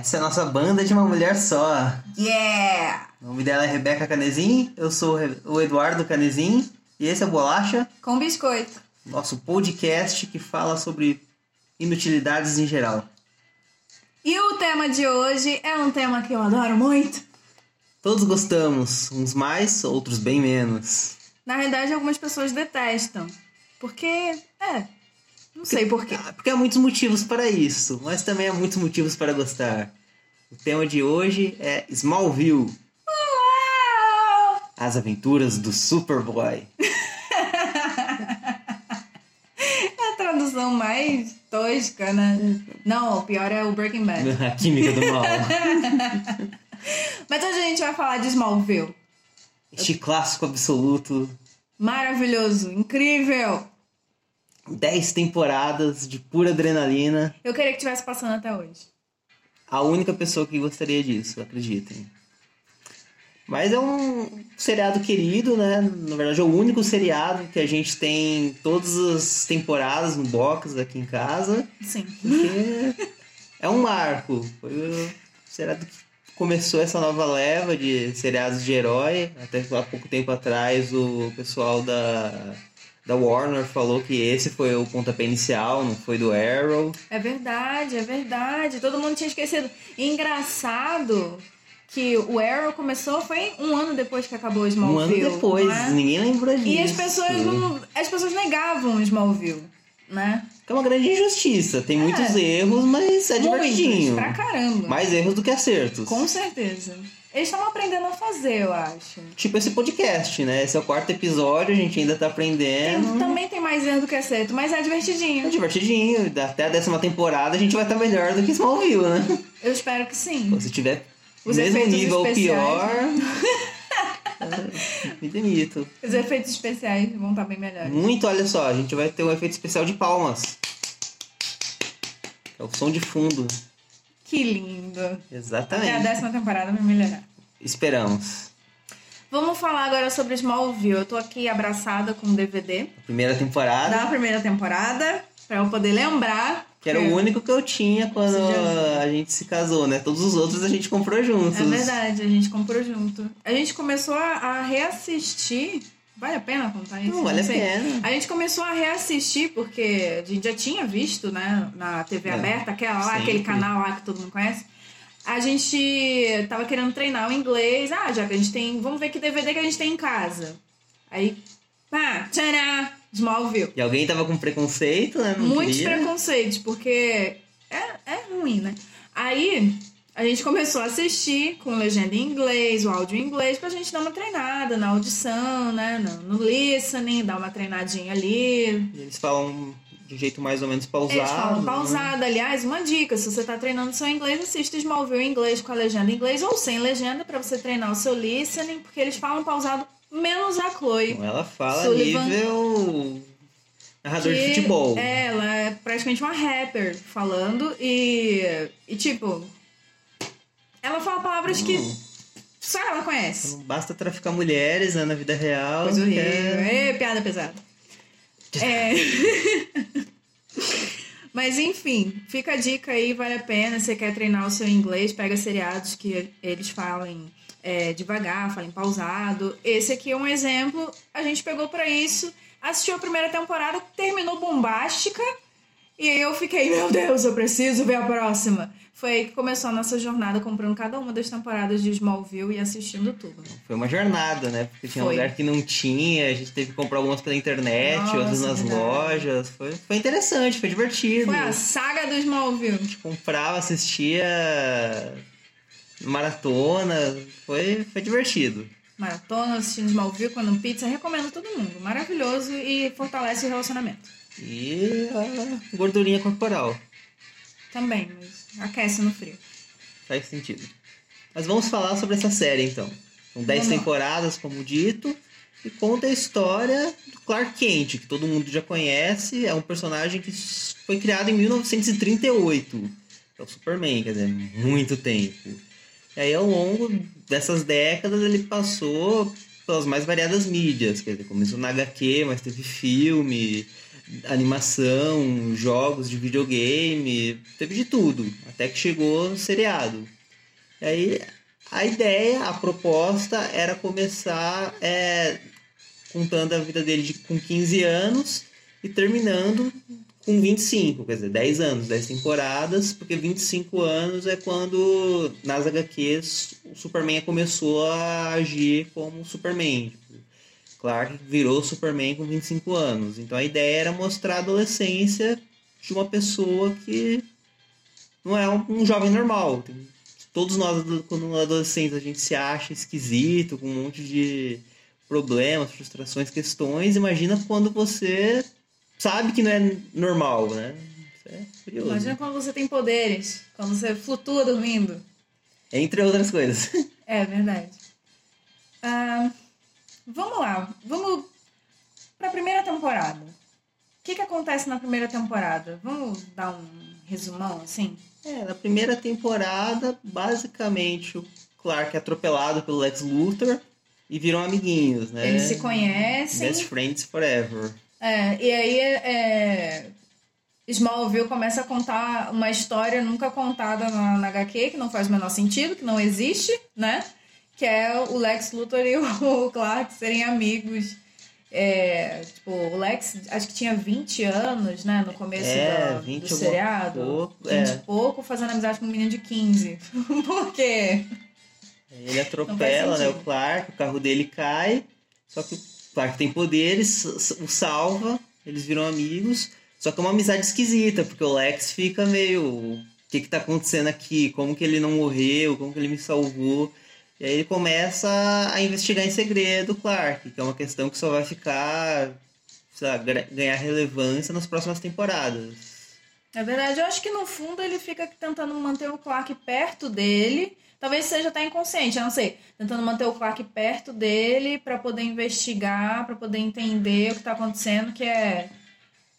Essa é a nossa banda de uma mulher só. Yeah! O nome dela é Rebeca Canezin, eu sou o Eduardo Canezin e esse é o Bolacha, Com biscoito. nosso podcast que fala sobre inutilidades em geral. E o tema de hoje é um tema que eu adoro muito. Todos gostamos, uns mais, outros bem menos. Na realidade, algumas pessoas detestam. Porque, é, não sei porquê. Ah, Porque há muitos motivos para isso, mas também há muitos motivos para gostar. O tema de hoje é Smallville, Uau! as aventuras do Superboy. É a tradução mais tosca, né? Não, o pior é o Breaking Bad. A química do mal. Mas hoje a gente vai falar de Smallville. Este clássico absoluto. Maravilhoso, incrível. 10 temporadas de pura adrenalina. Eu queria que tivesse passando até hoje. A única pessoa que gostaria disso, acreditem. Mas é um seriado querido, né? Na verdade, é o único seriado que a gente tem todas as temporadas no box aqui em casa. Sim. Porque é um marco. Foi o seriado que começou essa nova leva de seriados de herói. Até há pouco tempo atrás o pessoal da, da Warner falou que esse foi o pontapé inicial, não foi do Arrow. É verdade, é verdade. Todo mundo tinha esquecido. Engraçado que o Arrow começou foi um ano depois que acabou o Smallville. Um ano depois, é? ninguém lembrou disso. E as pessoas não, as pessoas negavam o Smallville, né? É uma grande injustiça. Tem muitos erros, mas é divertidinho. Muitos, pra caramba. Mais erros do que acertos. Com certeza. Eles estão aprendendo a fazer, eu acho. Tipo esse podcast, né? Esse é o quarto episódio, a gente ainda tá Tem- aprendendo. também tem mais erro do que acerto, mas é É divertidinho. divertidinho. Até a décima temporada a gente vai estar melhor do que Smallville, né? Eu espero que sim. Se tiver Os mesmo nível ou pior, é, me demito. Os efeitos especiais vão estar bem melhores. Muito, olha só, a gente vai ter um efeito especial de palmas. É o som de fundo. Que lindo. Até a Exatamente. décima temporada vai melhorar. Esperamos. Vamos falar agora sobre Smallville. Eu tô aqui abraçada com o DVD Primeira temporada. da primeira temporada, pra eu poder lembrar. Que era o único que eu tinha quando a gente se casou, né? Todos os outros a gente comprou juntos. É verdade, a gente comprou junto. A gente começou a, a reassistir. Vale a pena contar isso? Não, vale a pena. A gente começou a reassistir porque a gente já tinha visto, né, na TV É, aberta, aquela lá, sempre. aquele canal lá que todo mundo conhece. A gente tava querendo treinar o inglês. Ah, já que a gente tem. Vamos ver que DVD que a gente tem em casa. Aí. Ah, tcharam! Smallville. E alguém tava com preconceito, né? Não Muitos queria. preconceitos, porque é, é ruim, né? Aí a gente começou a assistir com legenda em inglês, o áudio em inglês, pra gente dar uma treinada na audição, né? No, no listening, dar uma treinadinha ali. E Eles falam de um jeito mais ou menos pausado. Eles falam né? pausada. Aliás, uma dica: se você tá treinando seu inglês, assista Smallville em inglês com a legenda em inglês ou sem legenda pra você treinar o seu listening, porque eles falam pausado, menos a Chloe. Então ela fala Sullivan. nível narrador de futebol. É, ela é praticamente uma rapper falando e, e tipo, ela fala palavras que Hum. só ela conhece. Não basta traficar mulheres né, na vida real. Coisa que horrível. é- Ê, piada pesada. É. Mas enfim, fica a dica aí, vale a pena. Você quer treinar o seu inglês, pega seriados que eles falem é, devagar, falem pausado. Esse aqui é um exemplo. A gente pegou pra isso, assistiu a primeira temporada, terminou bombástica. E aí eu fiquei, meu Deus, eu preciso ver a próxima. Foi aí que começou a nossa jornada comprando cada uma das temporadas de Smallville e assistindo tudo. Foi uma jornada, né? Porque tinha Foi. lugar que não tinha, a gente teve que comprar algumas pela internet, Nossa, outras nas verdade. lojas. Foi, foi interessante, foi divertido. Foi a saga do Smallville. Comprava, assistia maratona, foi, foi divertido. Maratona, assistindo Smallville, quando pizza, recomendo a todo mundo. Maravilhoso e fortalece o relacionamento. E a gordurinha corporal. Também, mas aquece no frio. Faz sentido. Mas vamos falar sobre essa série então. São 10 Vamos lá. temporadas, como dito, e conta a história do Clark Kent, que todo mundo já conhece. É um personagem que foi criado em 1938. É o Superman, quer dizer, muito tempo. E aí, ao longo dessas décadas, ele passou pelas mais variadas mídias. Quer dizer, começou na HQ, mas teve filme. Animação, jogos de videogame, teve de tudo, até que chegou seriado. E aí a ideia, a proposta era começar é, contando a vida dele de, com 15 anos e terminando com 25, quer dizer, 10 anos, 10 temporadas, porque 25 anos é quando nas HQs o Superman começou a agir como Superman. Clark virou Superman com 25 anos. Então a ideia era mostrar a adolescência de uma pessoa que não é um, um jovem normal. Todos nós, quando adolescentes, a gente se acha esquisito, com um monte de problemas, frustrações, questões. Imagina quando você sabe que não é normal, né? é curioso. Imagina quando você tem poderes, quando você flutua dormindo. Entre outras coisas. É verdade. Ah, vamos lá, vamos para a primeira temporada. O que, que acontece na primeira temporada? Vamos dar um resumão assim? É, na primeira temporada, basicamente o Clark é atropelado pelo Lex Luthor e viram amiguinhos, né? Eles se conhecem. Best friends forever. É, e aí é, Smallville começa a contar uma história nunca contada na, na HQ, que não faz o menor sentido, que não existe, né? Que é o Lex Luthor e o Clark serem amigos é, tipo, o Lex acho que tinha 20 anos, né? No começo é, do, do seriado. Pouco, 20 é. e pouco, fazendo amizade com um menino de 15. Por quê? Ele atropela, né? O Clark, o carro dele cai. Só que o Clark tem poderes, o salva, eles viram amigos. Só que é uma amizade esquisita, porque o Lex fica meio. O que, que tá acontecendo aqui? Como que ele não morreu? Como que ele me salvou? E aí ele começa a investigar em segredo Clark, que é uma questão que só vai ficar, sabe, ganhar relevância nas próximas temporadas. É verdade, eu acho que no fundo ele fica tentando manter o Clark perto dele. Talvez seja até inconsciente, eu não sei. Tentando manter o Clark perto dele para poder investigar, para poder entender o que está acontecendo, que é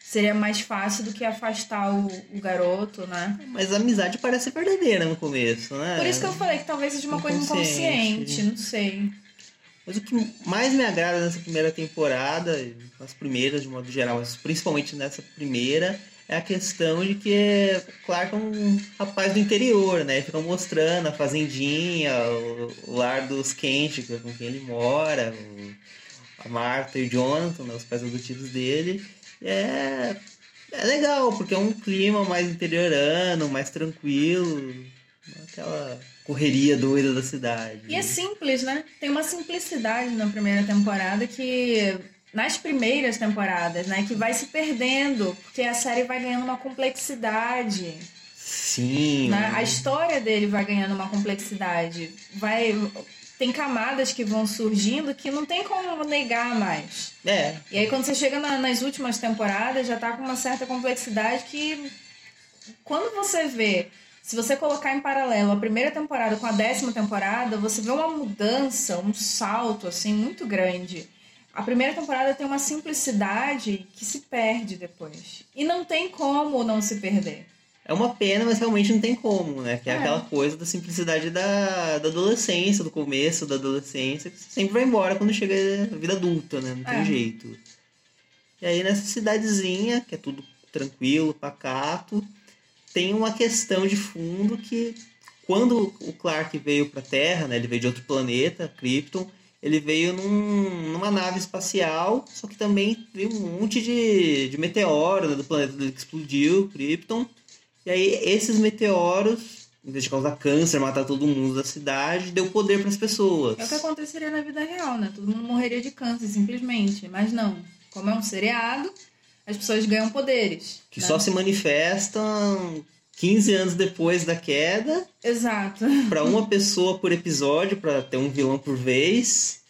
seria mais fácil do que afastar o, o, garoto, né? Mas a amizade parece verdadeira no começo, né? Por isso que eu falei que talvez seja uma coisa inconsciente, não sei. Mas o que mais me agrada nessa primeira temporada, nas primeiras de modo geral, mas principalmente nessa primeira, é a questão de que Clark é um rapaz do interior, né? Ficam mostrando a fazendinha, o, lar dos Kent, com quem ele mora, a Martha e o Jonathan, né? os pais adotivos dele é, é legal, porque é um clima mais interiorano, mais tranquilo, aquela correria doida da cidade. E é simples, né? Tem uma simplicidade na primeira temporada que nas primeiras temporadas, né, que vai se perdendo, porque a série vai ganhando uma complexidade. Sim. Né? A história dele vai ganhando uma complexidade. Vai tem camadas que vão surgindo que não tem como negar mais. É. E aí quando você chega na, nas últimas temporadas, já tá com uma certa complexidade que quando você vê, se você colocar em paralelo a primeira temporada com a décima temporada, você vê uma mudança, um salto assim muito grande. A primeira temporada tem uma simplicidade que se perde depois. E não tem como não se perder. É uma pena, mas realmente não tem como, né? Que é, é. aquela coisa da simplicidade da, da adolescência, do começo da adolescência, que sempre vai embora quando chega a vida adulta, né? Não tem é. jeito. E aí nessa cidadezinha, que é tudo tranquilo, pacato, tem uma questão de fundo que quando o Clark veio para a Terra, né, ele veio de outro planeta, Krypton, ele veio num, numa nave espacial, só que também veio um monte de, de meteoro né, do planeta que explodiu, Krypton. E aí esses meteoros, em vez de causar câncer, matar todo mundo da cidade, deu poder para as pessoas. É o que aconteceria na vida real, né? Todo mundo morreria de câncer, simplesmente. Mas não. Como é um seriado, as pessoas ganham poderes. Que né? só se manifestam 15 anos depois da queda. Exato. Para uma pessoa por episódio, para ter um vilão por vez.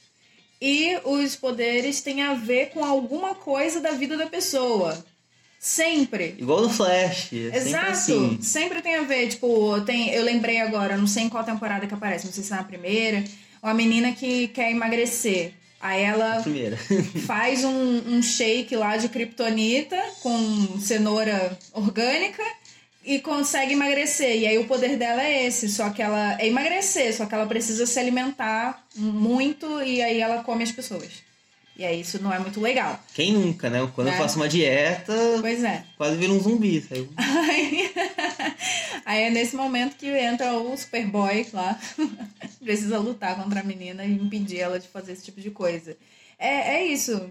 E os poderes têm a ver com alguma coisa da vida da pessoa. Sempre. Igual no Flash. É Exato. Sempre, assim. sempre tem a ver, tipo, tem, eu lembrei agora, não sei em qual temporada que aparece, não sei se é na primeira, uma menina que quer emagrecer. Aí ela faz um, um shake lá de kryptonita com cenoura orgânica e consegue emagrecer. E aí o poder dela é esse, só que ela é emagrecer, só que ela precisa se alimentar muito e aí ela come as pessoas. E aí isso não é muito legal. Quem nunca, né? Quando É. eu faço uma dieta, Pois é. quase vira um zumbi. Sabe? Aí, aí é nesse momento que entra o Superboy lá. Precisa lutar contra a menina e impedir ela de fazer esse tipo de coisa. É, é isso.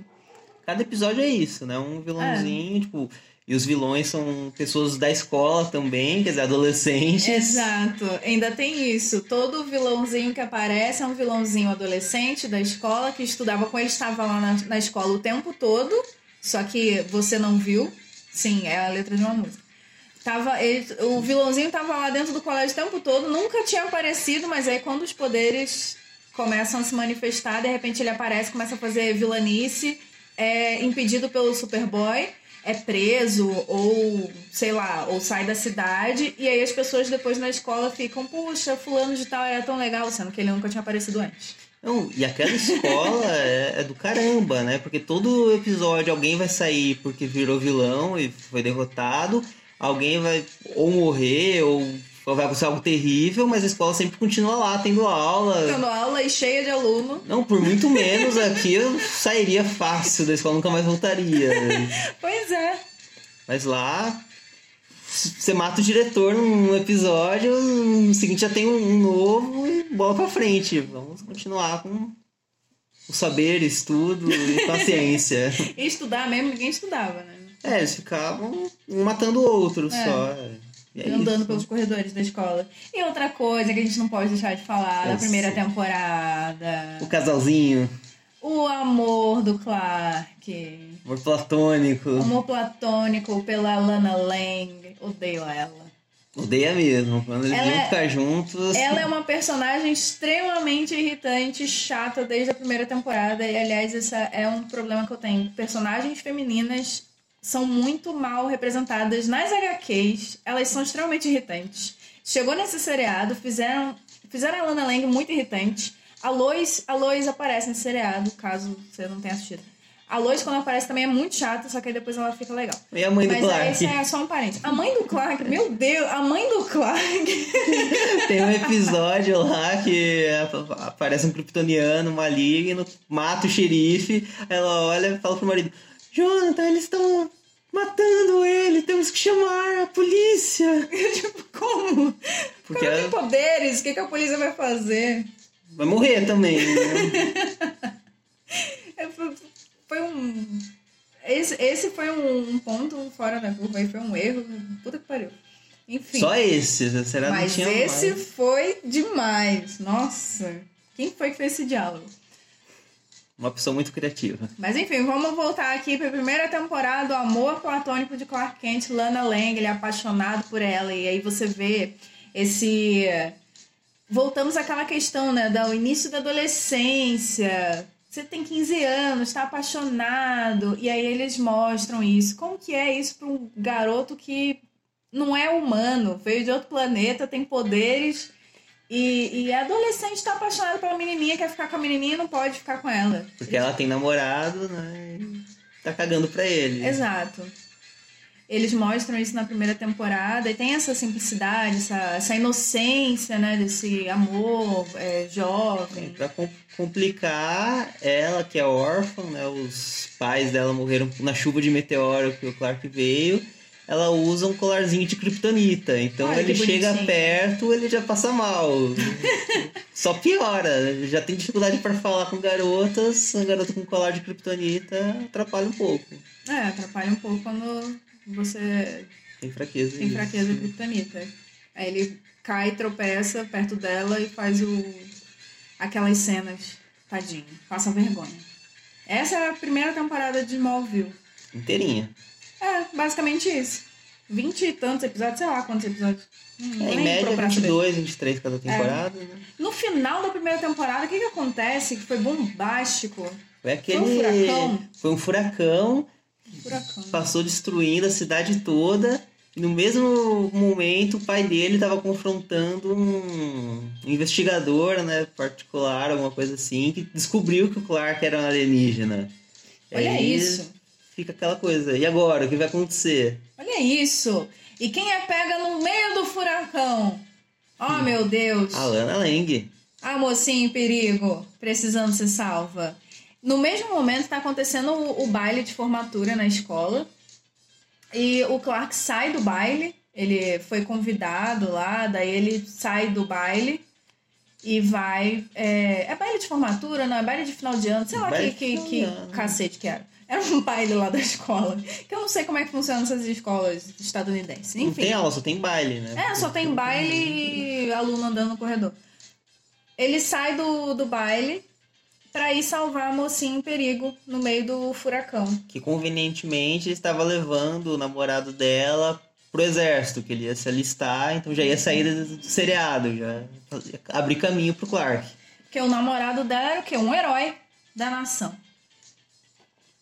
Cada episódio é isso, né? Um vilãozinho, tipo. E os vilões são pessoas da escola também, quer dizer, adolescentes. Exato. Ainda tem isso. Todo vilãozinho que aparece é um vilãozinho adolescente da escola que estudava com ele, estava lá na, na escola o tempo todo, só que você não viu. Sim, é a letra de uma música. Tava, ele- o vilãozinho tava lá dentro do colégio o tempo todo, nunca tinha aparecido, mas aí quando os poderes começam a se manifestar, de repente ele aparece, começa a fazer vilanice, é impedido pelo Superboy, é preso ou, sei lá, ou sai da cidade, e aí as pessoas depois na escola ficam, puxa, fulano de tal era tão legal, sendo que ele nunca tinha aparecido antes. Não, e aquela escola é, é do caramba, né? Porque todo episódio alguém vai sair porque virou vilão e foi derrotado, alguém vai ou morrer ou vai acontecer algo terrível, mas a escola sempre continua lá, tendo aula. Tendo aula e cheia de aluno. Não, por muito menos aqui eu sairia fácil da escola, nunca mais voltaria. Pois é. Mas lá, você mata o diretor num episódio, no seguinte já tem um novo e bola pra frente. Vamos continuar com o saber, estudo e paciência. E estudar mesmo, ninguém estudava, né? é, eles ficavam um matando o outro É. só. É andando isso. pelos corredores da escola. E outra coisa que a gente não pode deixar de falar da Eu primeira sei. temporada. O casalzinho, O amor do Clark. amor platônico. Amor platônico pela Lana Lang. Odeio ela. Odeia mesmo. Quando eles Ela iam é- ficar juntos. Ela é uma personagem extremamente irritante, chata desde a primeira temporada. E, aliás, esse é um problema que eu tenho. Personagens femininas são muito mal representadas nas HQs. Elas são extremamente irritantes. Chegou nesse seriado, fizeram, fizeram a Lana Lang muito irritante. A Lois, a Lois aparece nesse seriado, caso você não tenha assistido. A Lois, quando aparece, também é muito chata, só que aí depois ela fica legal. E a mãe do Mas Clark. esse é só um parente. A mãe do Clark, meu Deus, a mãe do Clark. Tem um episódio lá que aparece um kryptoniano maligno, mata o xerife, ela olha e fala pro marido, Jonathan, eles estão matando ele, temos que chamar a polícia. tipo, como? Porque ela tem poderes, o que, que a polícia vai fazer? vai morrer também. né? É, Foi, foi um. Esse, esse foi um, um ponto fora da curva aí, foi um erro. Puta que pariu. Enfim. Só esse, será que mas esse mais? foi demais. Nossa. Quem foi que fez esse diálogo? Uma pessoa muito criativa. Mas enfim, vamos voltar aqui para a primeira temporada, o amor platônico de Clark Kent, Lana Lang, ele é apaixonado por ela e aí você vê esse voltamos àquela questão, né, do início da adolescência. Você tem 15 anos, está apaixonado e aí eles mostram isso. Como que é isso para um garoto que não é humano, veio de outro planeta, tem poderes e, e é adolescente, está apaixonado pela menininha, quer ficar com a menininha e não pode ficar com ela. Porque ela tem namorado, né? e Tá cagando pra ele. Exato. Eles mostram isso na primeira temporada e tem essa simplicidade, essa, essa inocência, né? Desse amor é, jovem. Pra com- complicar, ela que é órfã, né? Os pais dela morreram na chuva de meteoro que o Clark veio. Ela usa um colarzinho de kryptonita. Então Olha ele chega perto, ele já passa mal. Só piora. Já tem dificuldade para falar com garotas. Garota com colar de kryptonita atrapalha um pouco. É, atrapalha um pouco quando você Tem fraqueza. tem fraqueza criptonita. Aí ele cai, tropeça perto dela e faz o aquelas cenas, tadinho, passa vergonha. Essa é a primeira temporada de Smallville. Inteirinha. É, basicamente isso. Vinte e tantos episódios, sei lá quantos episódios. Hum, É, em média, procurar saber. 22, 23 cada temporada. Né? No final da primeira temporada, o que, que acontece? Que foi bombástico. Foi aquele. Foi um furacão? Foi um furacão Furacão. passou destruindo a cidade toda. E no mesmo momento, o pai dele estava confrontando um investigador, né, particular, alguma coisa assim, que descobriu que o Clark era um alienígena. Olha Aí isso. Fica aquela coisa. E agora? O que vai acontecer? Olha isso. E quem é pega no meio do furacão? Oh, meu Deus. A Lana Lang. Ah, mocinho em perigo, precisando ser salva. No mesmo momento tá acontecendo o, o baile de formatura na escola. E o Clark sai do baile, ele foi convidado lá, daí ele sai do baile e vai. É, é baile de formatura, não? É baile de final de ano, sei lá Baile que, que, que cacete que era. Era um baile lá da escola. Que eu não sei como é que funcionam essas escolas estadunidenses. Não Enfim. tem aula, só tem baile, né? É, só tem baile e aluno andando no corredor. Ele sai do, do baile pra ir salvar a mocinha em perigo no meio do furacão. Que convenientemente estava levando o namorado dela pro exército, que ele ia se alistar, então já ia sair do do seriado, já abrir caminho pro Clark. Porque o namorado dela era o quê? Um herói da nação.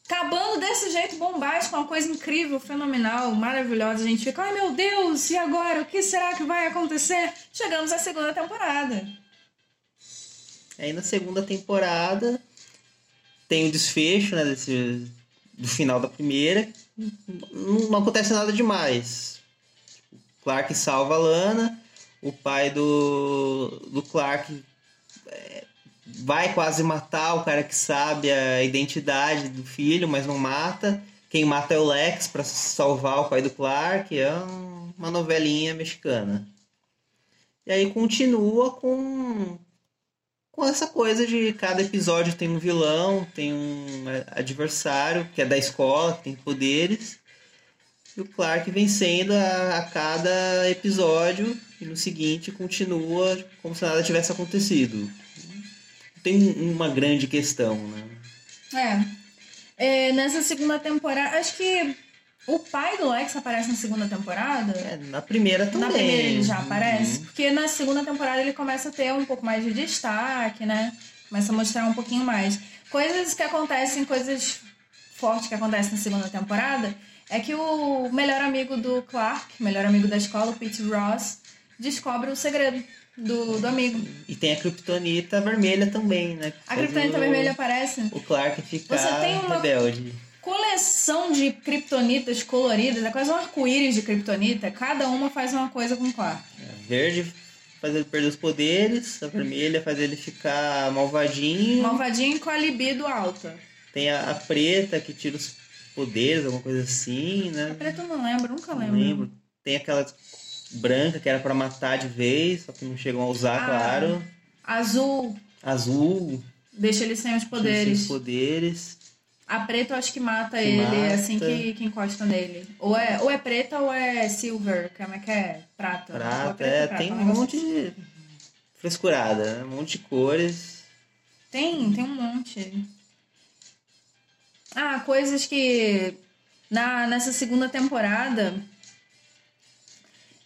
Acabando desse jeito bombástico, uma coisa incrível, fenomenal, maravilhosa. A gente fica, ai meu Deus, e agora? O que será que vai acontecer? Chegamos à segunda temporada. Aí na segunda temporada tem o desfecho, né, desse, do final da primeira. Não, não acontece nada demais. Clark salva a Lana, o pai do, do Clark vai quase matar o cara que sabe a identidade do filho, mas não mata. Quem mata é o Lex para salvar o pai do Clark. É um- uma novelinha mexicana. E aí continua com com essa coisa de cada episódio tem um vilão, tem um adversário que é da escola, que tem poderes. E o Clark vencendo a, a cada episódio e no seguinte continua como se nada tivesse acontecido. Tem uma grande questão, né? É. É, nessa segunda temporada, acho que o pai do Lex aparece na segunda temporada. É, na primeira também. Na primeira ele já Uhum. aparece, porque na segunda temporada ele começa a ter um pouco mais de destaque, né? Começa a mostrar um pouquinho mais. Coisas que acontecem, coisas fortes que acontecem na segunda temporada, é que o melhor amigo do Clark, melhor amigo da escola, o Pete Ross, descobre o segredo do, do amigo. E tem a Kryptonita vermelha também, né? A o- vermelha aparece. O Clark ficar Você tem uma- rebelde. Coleção de kryptonitas coloridas, é quase um arco-íris de kryptonita. Cada uma faz uma coisa com o Clark. A verde faz ele perder os poderes, a vermelha faz ele ficar malvadinho. Malvadinho com a libido alta. Tem a, a preta que tira os poderes, alguma coisa assim, A né? preta eu não lembro, nunca Não lembro. lembro. Tem aquela branca que era pra matar de vez, só que não chegam a usar, Ah, claro. Azul Azul, deixa ele sem os poderes. os poderes. A preta eu acho que mata Que ele mata. assim que, que encosta nele. Ou é, ou é preta ou é silver, como é que é? Prata. Ou Prata, preta é, ou prata, tem um negócio monte de frescurada, né? um monte de cores. Tem, tem um monte. Ah, coisas que na, nessa segunda temporada,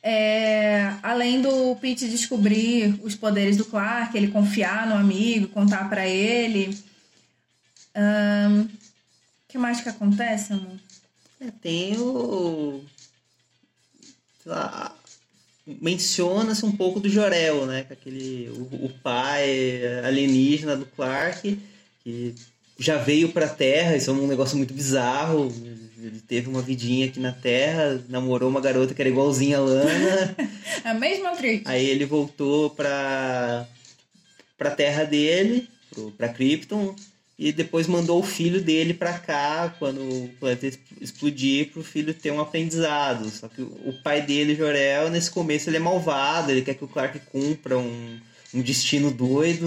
é, além do Pete descobrir os poderes do Clark, ele confiar no amigo, contar pra ele. O que mais que acontece, amor? É, tem o. lá, Menciona-se um pouco do Jorel, né? Com aquele, o, o pai alienígena do Clark, que já veio pra Terra, isso é um negócio muito bizarro. Ele teve uma vidinha aqui na Terra, namorou uma garota que era igualzinha a Lana. A mesma atriz. Aí ele voltou pra, pra terra dele, pro, pra Krypton, e depois mandou o filho dele pra cá, quando o planeta explodir, pro filho ter um aprendizado. Só que o, o pai dele, Jorel, nesse começo ele é malvado, ele quer que o Clark cumpra um, um destino doido,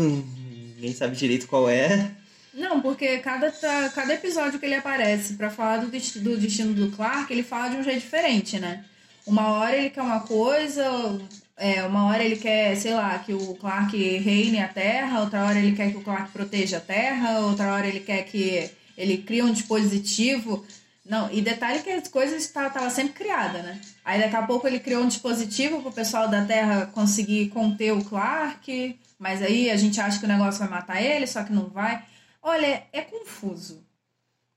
ninguém sabe direito qual é. Não, porque cada, cada episódio que ele aparece pra falar do, do destino do Clark, ele fala de um jeito diferente, né? Uma hora ele quer uma coisa, é, uma hora ele quer, sei lá, que o Clark reine a Terra, outra hora ele quer que o Clark proteja a Terra, outra hora ele quer que ele crie um dispositivo. Não, e detalhe que as coisas estavam sempre criadas, né? Aí daqui a pouco ele criou um dispositivo pro pessoal da Terra conseguir conter o Clark, mas aí a gente acha que o negócio vai matar ele, só que não vai. Olha, é confuso.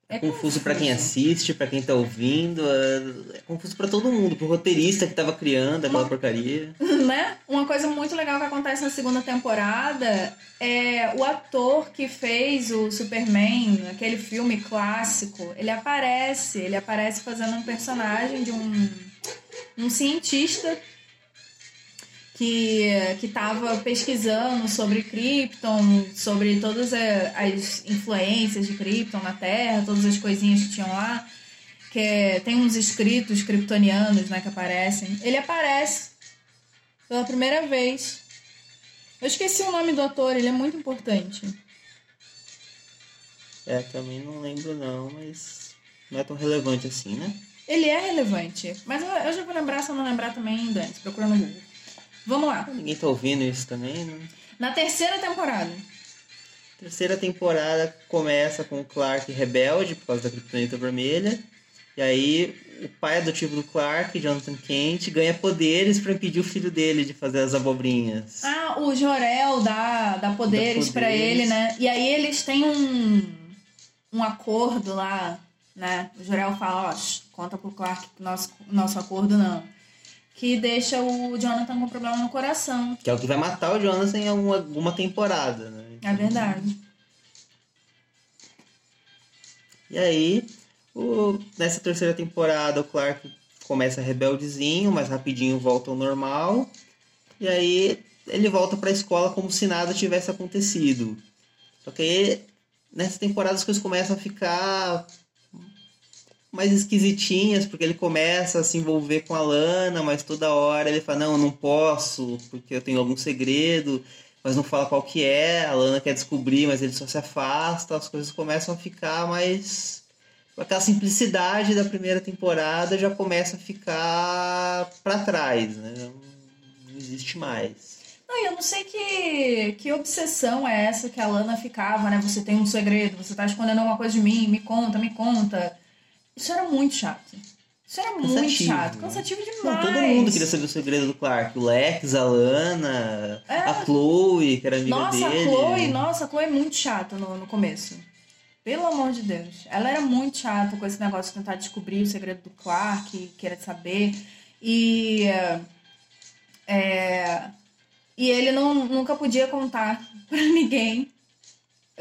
É confuso pra quem assiste, pra quem tá ouvindo, é, é confuso pra todo mundo, pro roteirista que tava criando aquela porcaria. né? Uma coisa muito legal que acontece na segunda temporada é o ator que fez o Superman, aquele filme clássico, ele aparece, ele aparece fazendo um personagem de um, um cientista que que estava pesquisando sobre Krypton, sobre todas as influências de Krypton na Terra, todas as coisinhas que tinham lá, que é, tem uns escritos kryptonianos, né, que aparecem. Ele aparece pela primeira vez. Eu esqueci o nome do ator, ele é muito importante. É, também não lembro não, mas não é tão relevante assim, né? Ele é relevante, mas eu, eu já vou lembrar, se eu não lembrar também, antes, procura no Google. Vamos lá. Ninguém tá ouvindo isso também, né? Na terceira temporada. Terceira temporada começa com o Clark rebelde por causa da Kryptonita Vermelha. E aí o pai adotivo do Clark, Jonathan Kent, ganha poderes para impedir o filho dele de fazer as abobrinhas. Ah, o Jorel dá, dá poderes Dá para poderes. ele, né? E aí eles têm um, um acordo lá, né? O Jorel fala, ó, conta pro Clark que nosso, nosso acordo não. Que deixa o Jonathan com problema no coração. Que é o que vai matar o Jonathan em alguma, alguma temporada, né? É verdade. E aí, o- nessa terceira temporada, o Clark começa rebeldezinho, mas rapidinho volta ao normal. E aí, ele volta pra escola como se nada tivesse acontecido. Só que aí, nessa temporada as coisas começam a ficar mais esquisitinhas, porque ele começa a se envolver com a Lana, mas toda hora ele fala, não, eu não posso, porque eu tenho algum segredo, mas não fala qual que é, a Lana quer descobrir, mas ele só se afasta, as coisas começam a ficar mais... Aquela simplicidade da primeira temporada já começa a ficar pra trás, né? Não existe mais. Não, eu não sei que, que obsessão é essa que a Lana ficava, né? Você tem um segredo, você tá escondendo alguma coisa de mim, me conta, me conta. Isso era muito chato. Isso era muito Cansativo, chato, né? cansativo Não, demais. todo mundo queria saber o segredo do Clark. O Lex, a Lana, É. a Chloe, que era amiga Nossa, dele. a Chloe, nossa, a Chloe é muito chata no, no começo. Pelo amor de Deus. Ela era muito chata com esse negócio de tentar descobrir o segredo do Clark, querer saber. E. é, e ele não, nunca podia contar pra ninguém.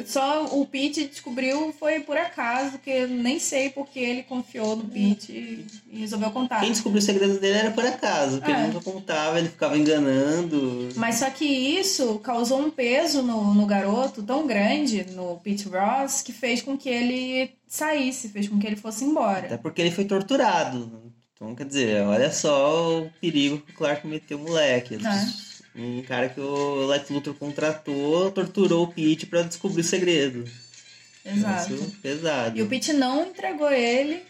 Só o Pete descobriu foi por acaso, que eu nem sei porque ele confiou no Pete e, e resolveu contar. Quem descobriu o segredo dele era por acaso, porque É. ele nunca contava, ele ficava enganando. Mas só que isso causou um peso no, no garoto tão grande, no Pete Ross, que fez com que ele saísse, fez com que ele fosse embora. Até porque ele foi torturado. Então, quer dizer, olha só o perigo que o Clark meteu o moleque. É. Um cara que o Lex Luthor contratou, torturou o Pete pra descobrir o segredo. Exato. Isso, pesado. E o Pete não entregou ele,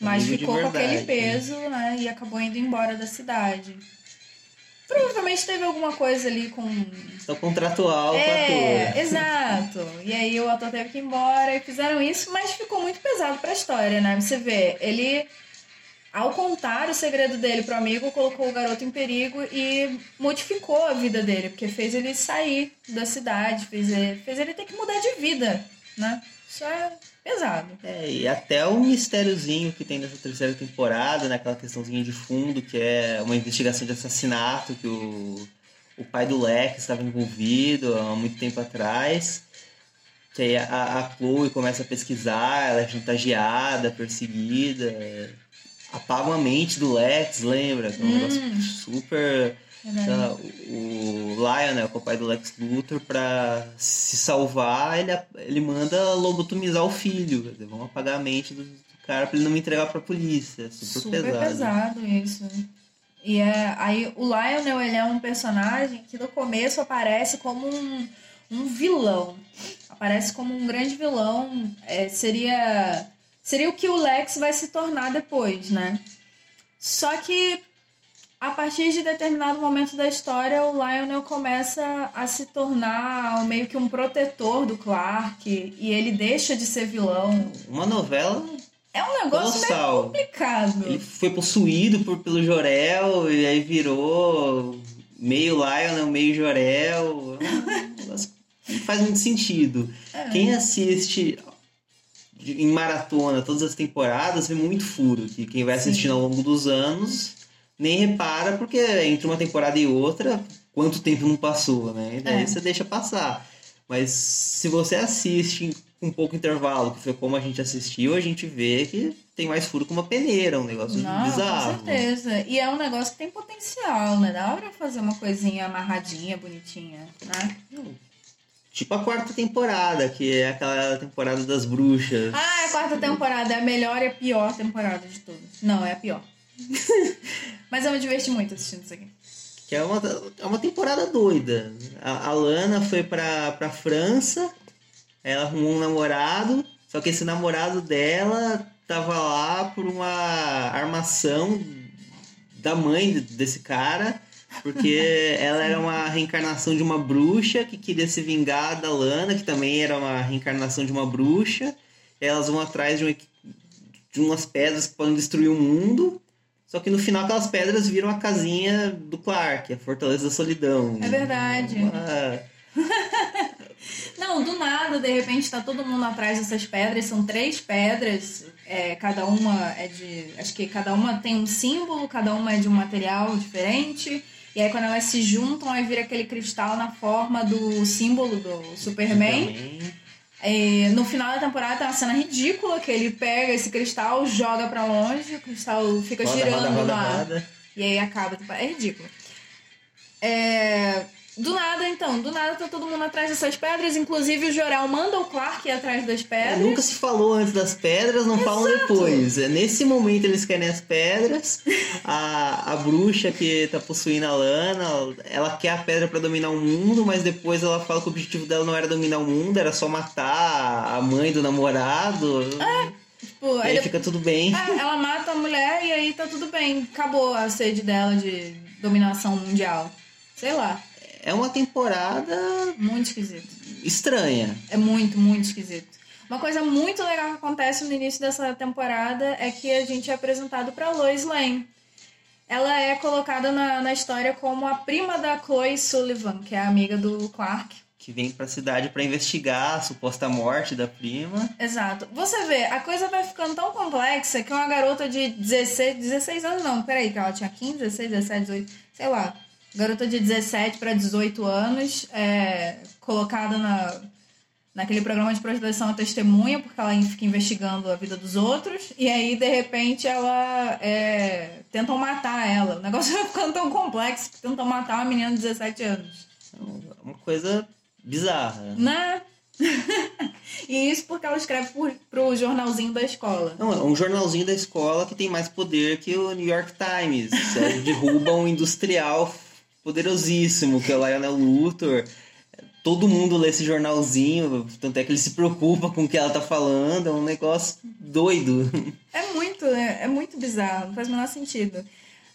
mas Amigo ficou com aquele peso, né? E acabou indo embora da cidade. Provavelmente teve alguma coisa ali com. Então, contratual com o É, ator. exato. E aí o ator teve que ir embora e fizeram isso, mas ficou muito pesado pra história, né? Você vê, ele, ao contar o segredo dele pro amigo, colocou o garoto em perigo e modificou a vida dele, porque fez ele sair da cidade, fez ele, fez ele ter que mudar de vida, né? Isso é pesado. É, e até o mistériozinho que tem nessa terceira temporada, né? Aquela questãozinha de fundo, que é uma investigação de assassinato que o, o pai do Lex estava envolvido há muito tempo atrás. Que aí a, a Chloe começa a pesquisar, ela é chantageada, perseguida. é, Apagam a mente do Lex, lembra? É um Hum. negócio super. Tá, o Lionel, que é o pai do Lex Luthor, pra se salvar, ele, ele manda lobotomizar o filho. Vamos apagar a mente do, cara pra ele não me entregar pra polícia. É super, Super pesado. pesado isso. E é, aí o Lionel, ele é um personagem que no começo aparece como um, um vilão. Aparece como um grande vilão. É, seria, seria o que o Lex vai se tornar depois, né? Só que a partir de determinado momento da história, o Lionel começa a se tornar meio que um protetor do Clark. E ele deixa de ser vilão. Uma novela, É um negócio meio Colossal. complicado. ele foi possuído por, pelo Jorel e aí virou meio Lionel, meio Jorel. É um não faz muito sentido. É. Quem assiste de- em maratona todas as temporadas vê muito furo. Que quem vai assistindo ao longo dos anos nem repara, porque entre uma temporada e outra, quanto tempo não passou, né? E daí É. você deixa passar. Mas se você assiste com pouco intervalo, que foi como a gente assistiu, a gente vê que tem mais furo que uma peneira, um negócio Não, bizarro. com certeza. E é um negócio que tem potencial, né? Dá pra fazer uma coisinha amarradinha, bonitinha, né? Tipo a quarta temporada, que é aquela temporada das bruxas. Ah, a quarta temporada é a melhor e a pior temporada de todas. Não, é a pior. Mas eu me diverti muito assistindo isso aqui. Que é uma, é uma temporada doida. A, a Lana foi pra, pra França, ela arrumou um namorado, só que esse namorado dela tava lá por uma armação da mãe desse cara, porque ela era uma reencarnação de uma bruxa que queria se vingar da Lana, que também era uma reencarnação de uma bruxa. Elas vão atrás de, um, de umas pedras que podem destruir o mundo. Só que no final aquelas pedras viram a casinha do Clark, a Fortaleza da Solidão. É verdade. Uma- Não, do nada, de repente, tá todo mundo atrás dessas pedras. São três pedras, é, cada uma é de. Acho que cada uma tem um símbolo, cada uma é de um material diferente. E aí, quando elas se juntam, aí vira aquele cristal na forma do símbolo do Superman. Superman. É, no final da temporada tem uma cena ridícula que ele pega esse cristal, joga pra longe, o cristal fica Roda, girando roda, roda, roda. E aí acaba. tipo, É ridículo. É, Do nada, então, do nada tá todo mundo atrás dessas pedras. Inclusive o Jorel manda o Clark ir atrás das É, pedras. nunca se falou antes das pedras, não falam depois. É, nesse momento eles querem as pedras. A, a bruxa que tá possuindo a Lana, ela quer a pedra pra dominar o mundo, mas depois ela fala que o objetivo dela não era dominar o mundo, era só matar a mãe do namorado. Tipo, e aí fica tudo bem. É, ela mata a mulher e aí tá tudo bem. Acabou a sede dela de dominação mundial. Sei lá. É uma temporada Muito esquisito. estranha. É muito, muito esquisito. Uma coisa muito legal que acontece no início dessa temporada é que a gente é apresentado pra Lois Lane. Ela é colocada na, na história como a prima da Chloe Sullivan, que é a amiga do Clark. Que vem pra cidade pra investigar a suposta morte da prima. Exato. Você vê, a coisa vai ficando tão complexa que uma garota de 16, 16 anos não, peraí, que ela tinha 15, 16, 17, 18, sei lá. Garota de 17 para 18 anos, é, colocada na, naquele programa de proteção à testemunha, porque ela fica investigando a vida dos outros, e aí, de repente, ela é, tentam matar ela. O negócio vai ficando tão complexo que tentam matar uma menina de 17 anos. É uma coisa bizarra. Né? e isso porque ela escreve por, pro jornalzinho da escola. Não, é um jornalzinho da escola que tem mais poder que o New York Times. Derruba um industrial poderosíssimo, que é o Lionel Luthor. Todo mundo lê esse jornalzinho, tanto é que ele se preocupa com o que ela tá falando, é um negócio doido. É muito, é, é muito bizarro, não faz o menor sentido.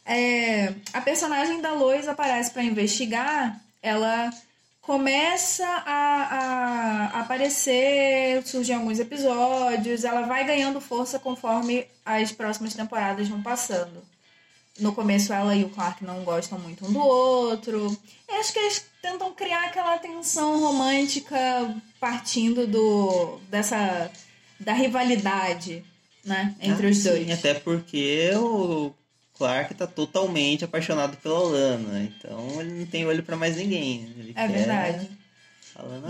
É, a personagem da Lois aparece para investigar, ela começa a, a aparecer, surgem alguns episódios, ela vai ganhando força conforme as próximas temporadas vão passando. No começo ela e o Clark não gostam muito um do outro. Eu acho que eles tentam criar aquela tensão romântica partindo do dessa da rivalidade, né, entre Ah, os sim, dois. até porque o Clark tá totalmente apaixonado pela Lana, então ele não tem olho pra mais ninguém. Ele É verdade.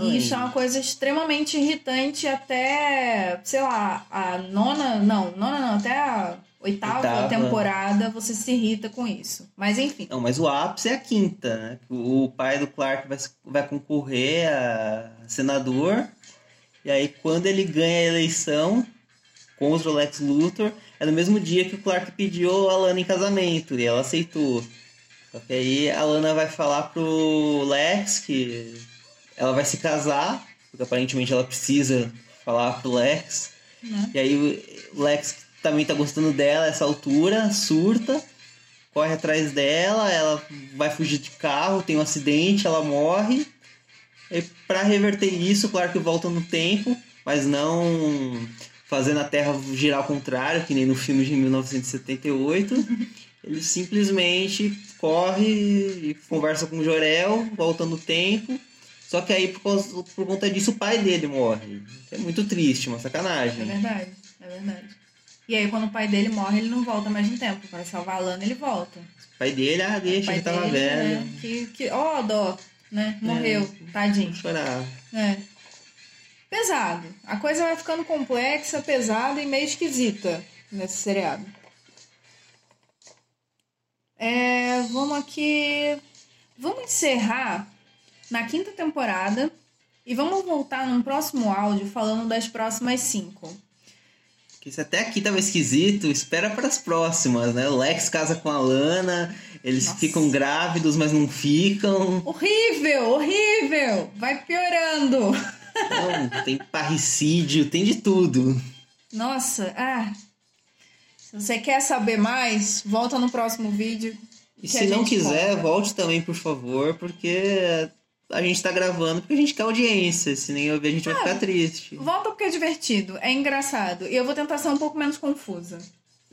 E isso é uma coisa extremamente irritante até, sei lá, a nona, não, nona não, até a oitava, Oitava. temporada você se irrita com isso. Mas enfim. Não, mas o ápice é a quinta, né? O pai do Clark vai, vai concorrer a senador. E aí, quando ele ganha a eleição contra o Lex Luthor, é no mesmo dia que o Clark pediu a Lana em casamento. E ela aceitou. Só que aí a Lana vai falar pro Lex que ela vai se casar. Porque aparentemente ela precisa falar pro Lex. Né? E aí o Lex também tá gostando dela essa altura, surta, corre atrás dela, ela vai fugir de carro, tem um acidente, ela morre. E pra reverter isso, claro que volta no tempo, mas não fazendo a Terra girar ao contrário, que nem no filme de 1978. Ele simplesmente corre e conversa com o Jorel, volta no tempo. Só que aí, por, causa- por conta disso, o pai dele morre. É muito triste, uma É sacanagem. verdade, é verdade. E aí, quando o pai dele morre, ele não volta mais no tempo. Para salvar a Lana, ele volta. O pai dele, ah, deixa, ele tava dele, velho. né, que, que, ó, dó, né? Morreu, tadinho. Chorar. É. pesado. A coisa vai ficando complexa, pesada e meio esquisita nesse seriado. É, vamos aqui. Vamos encerrar na quinta temporada e vamos voltar num próximo áudio falando das próximas cinco. Que se até aqui tava esquisito, espera para as próximas, né? O Lex casa com a Lana, eles Nossa. ficam grávidos, mas não ficam. Horrível, horrível! Vai piorando. Não, tem parricídio, tem de tudo. Nossa, ah. Se você quer saber mais, volta no próximo vídeo. E se não quiser, conta. volte também, por favor, porque a gente tá gravando porque a gente quer audiência. Se nem ouvir, a gente vai Ah. ficar triste. Volta porque é divertido, é engraçado. E eu vou tentar ser um pouco menos confusa.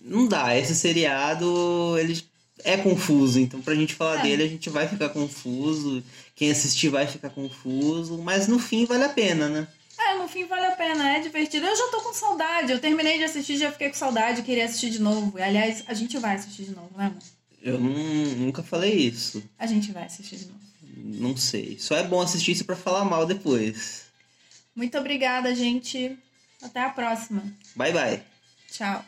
Não dá, esse seriado, ele é confuso, então pra gente falar É. dele, a gente vai ficar confuso. Quem assistir vai ficar confuso, mas no fim vale a pena, né? É, no fim vale a pena, é divertido. Eu já tô com saudade. Eu terminei de assistir, já fiquei com saudade, queria assistir de novo. E, aliás, a gente vai assistir de novo, né, amor? Eu não- nunca falei isso. A gente vai assistir de novo. Não sei. Só é bom assistir isso pra falar mal depois. Muito obrigada, gente. Até a próxima. Bye bye. Tchau.